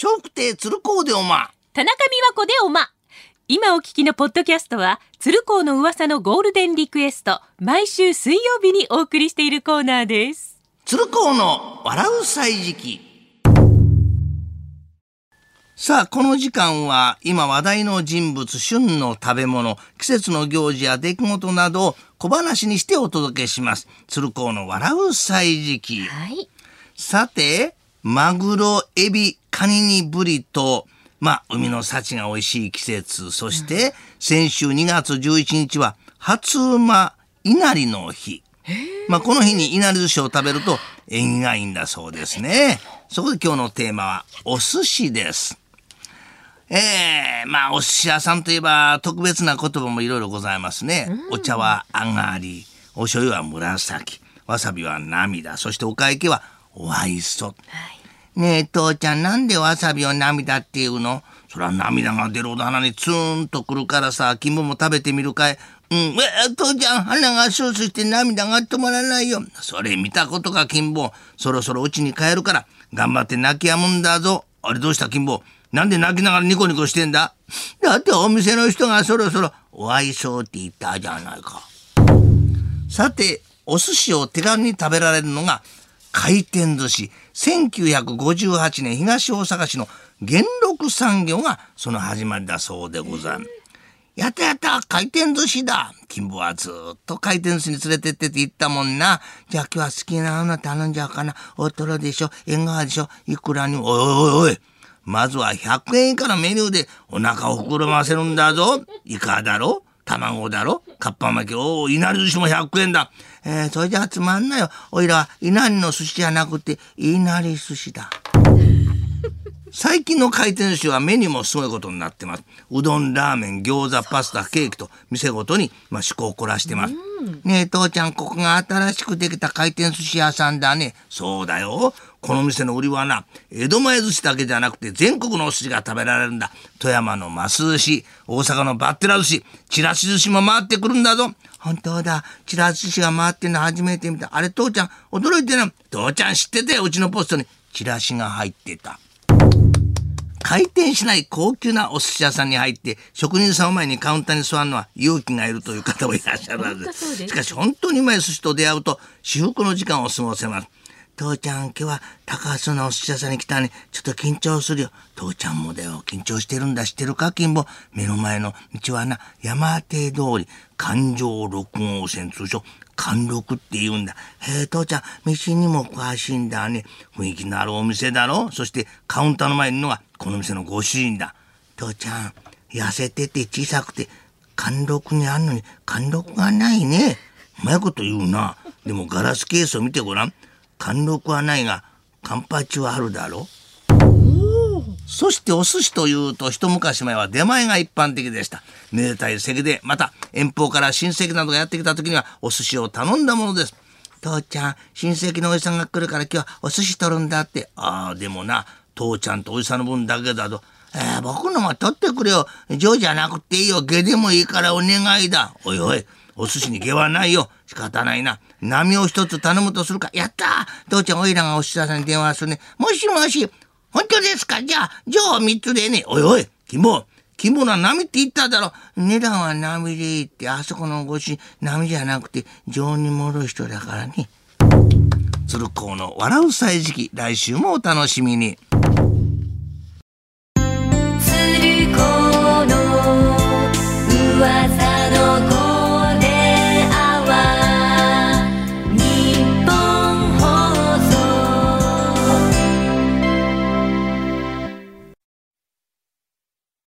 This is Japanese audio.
笑福亭鶴光でおま。田中美和子でおま。今お聞きのポッドキャストは、鶴光の噂のゴールデンリクエスト、毎週水曜日にお送りしているコーナーです。鶴光の笑う歳時記。さあ、この時間は今話題の人物、旬の食べ物、季節の行事や出来事などを小話にしてお届けします。鶴光の笑う歳時記。はい。さて、マグロ、エビ、カニにブリと、まあ、海の幸が美味しい季節。そして、先週2月11日は、初馬稲荷の日。まあ、この日に稲荷寿司を食べると縁起がいいんだそうですね。そこで今日のテーマは、お寿司です。ええまあ、お寿司屋さんといえば特別な言葉もいろいろございますね。お茶は上がり、お醤油は紫、わさびは涙、そしてお会計はお愛想。ねえ、父ちゃん、なんでわさびを涙っていうの？そりゃ涙が出るほど鼻にツーンとくるからさ、君も食べてみるかいうん、え、父ちゃん、鼻がスースーして涙が止まらないよ。それ見たことか、金坊。そろそろ家に帰るから、頑張って泣き止むんだぞ。あれどうした、金坊？なんで泣きながらニコニコしてんだ？だってお店の人がそろそろお愛想って言ったじゃないか。さて、お寿司を手軽に食べられるのが回転寿司。1958年東大阪市の元禄産業がその始まりだそうでございます。やったやった回転寿司だ金坊はずっと回転寿司に連れてってって言ったもんな。じゃあ今日は好きなの頼んじゃうかな。大トロでしょ縁側でしょいくらに。おいおいおいまずは100円以下のメニューでお腹を膨らませるんだぞ。イカだろ？卵だろ？かっぱ巻き、おお、いなり寿司も100円だ。えー、それじゃつまんないよ。おいらはいなりの寿司じゃなくて、いなり寿司だ。最近の回転寿司はメニューもすごいことになってます。うどん、ラーメン、餃子、パスタ、ケーキと店ごとに、まあ、趣向を凝らしてます。ねえ、父ちゃん、ここが新しくできた回転寿司屋さんだね。そうだよ。この店の売りはな、江戸前寿司だけじゃなくて全国のお寿司が食べられるんだ。富山のます寿司、大阪のバッテラ寿司、ちらし寿司も回ってくるんだぞ。本当だ。ちらし寿司が回ってんの初めて見た。あれ、父ちゃん、驚いてな。父ちゃん知っててよ、うちのポストに。チラシが入ってた。回転しない高級なお寿司屋さんに入って職人さんを前にカウンターに座るのは勇気がいるという方もいらっしゃるはずしかし本当にうまい寿司と出会うと至福の時間を過ごせます父ちゃん今日は高須のお寿司屋さんに来たねちょっと緊張するよ父ちゃんもだよ緊張してるんだ知ってるか金坊目の前の道はな山手通り環状6号線通称貫禄って言うんだ。へえ、父ちゃん、飯にも詳しいんだね。雰囲気のあるお店だろそしてカウンターの前にいるのがこの店のご主人だ。父ちゃん、痩せてて小さくて、貫禄にあんのに貫禄がないね。うまいこと言うな。でもガラスケースを見てごらん。貫禄はないが、カンパチはあるだろそしてお寿司というと一昔前は出前が一般的でした。めでたい席で、また遠方から親戚などがやってきた時にはお寿司を頼んだものです。父ちゃん、親戚のおじさんが来るから今日はお寿司取るんだって。ああ、でもな、父ちゃんとおじさんの分だけだと。えー、僕のも取ってくれよ。上じゃなくていいよ。下でもいいからお願いだ。おいおい、お寿司に下はないよ。仕方ないな。波を一つ頼むとするか。やった父ちゃん、おいらがお寿司屋さんに電話するね。もしもし。本当ですか？じゃあ、上三つでね。おいおい、肝。肝な波って言っただろ。値段は波でいいって、あそこのご主波じゃなくて、情に戻る人だからね。鶴光の笑う歳時期、来週もお楽しみに。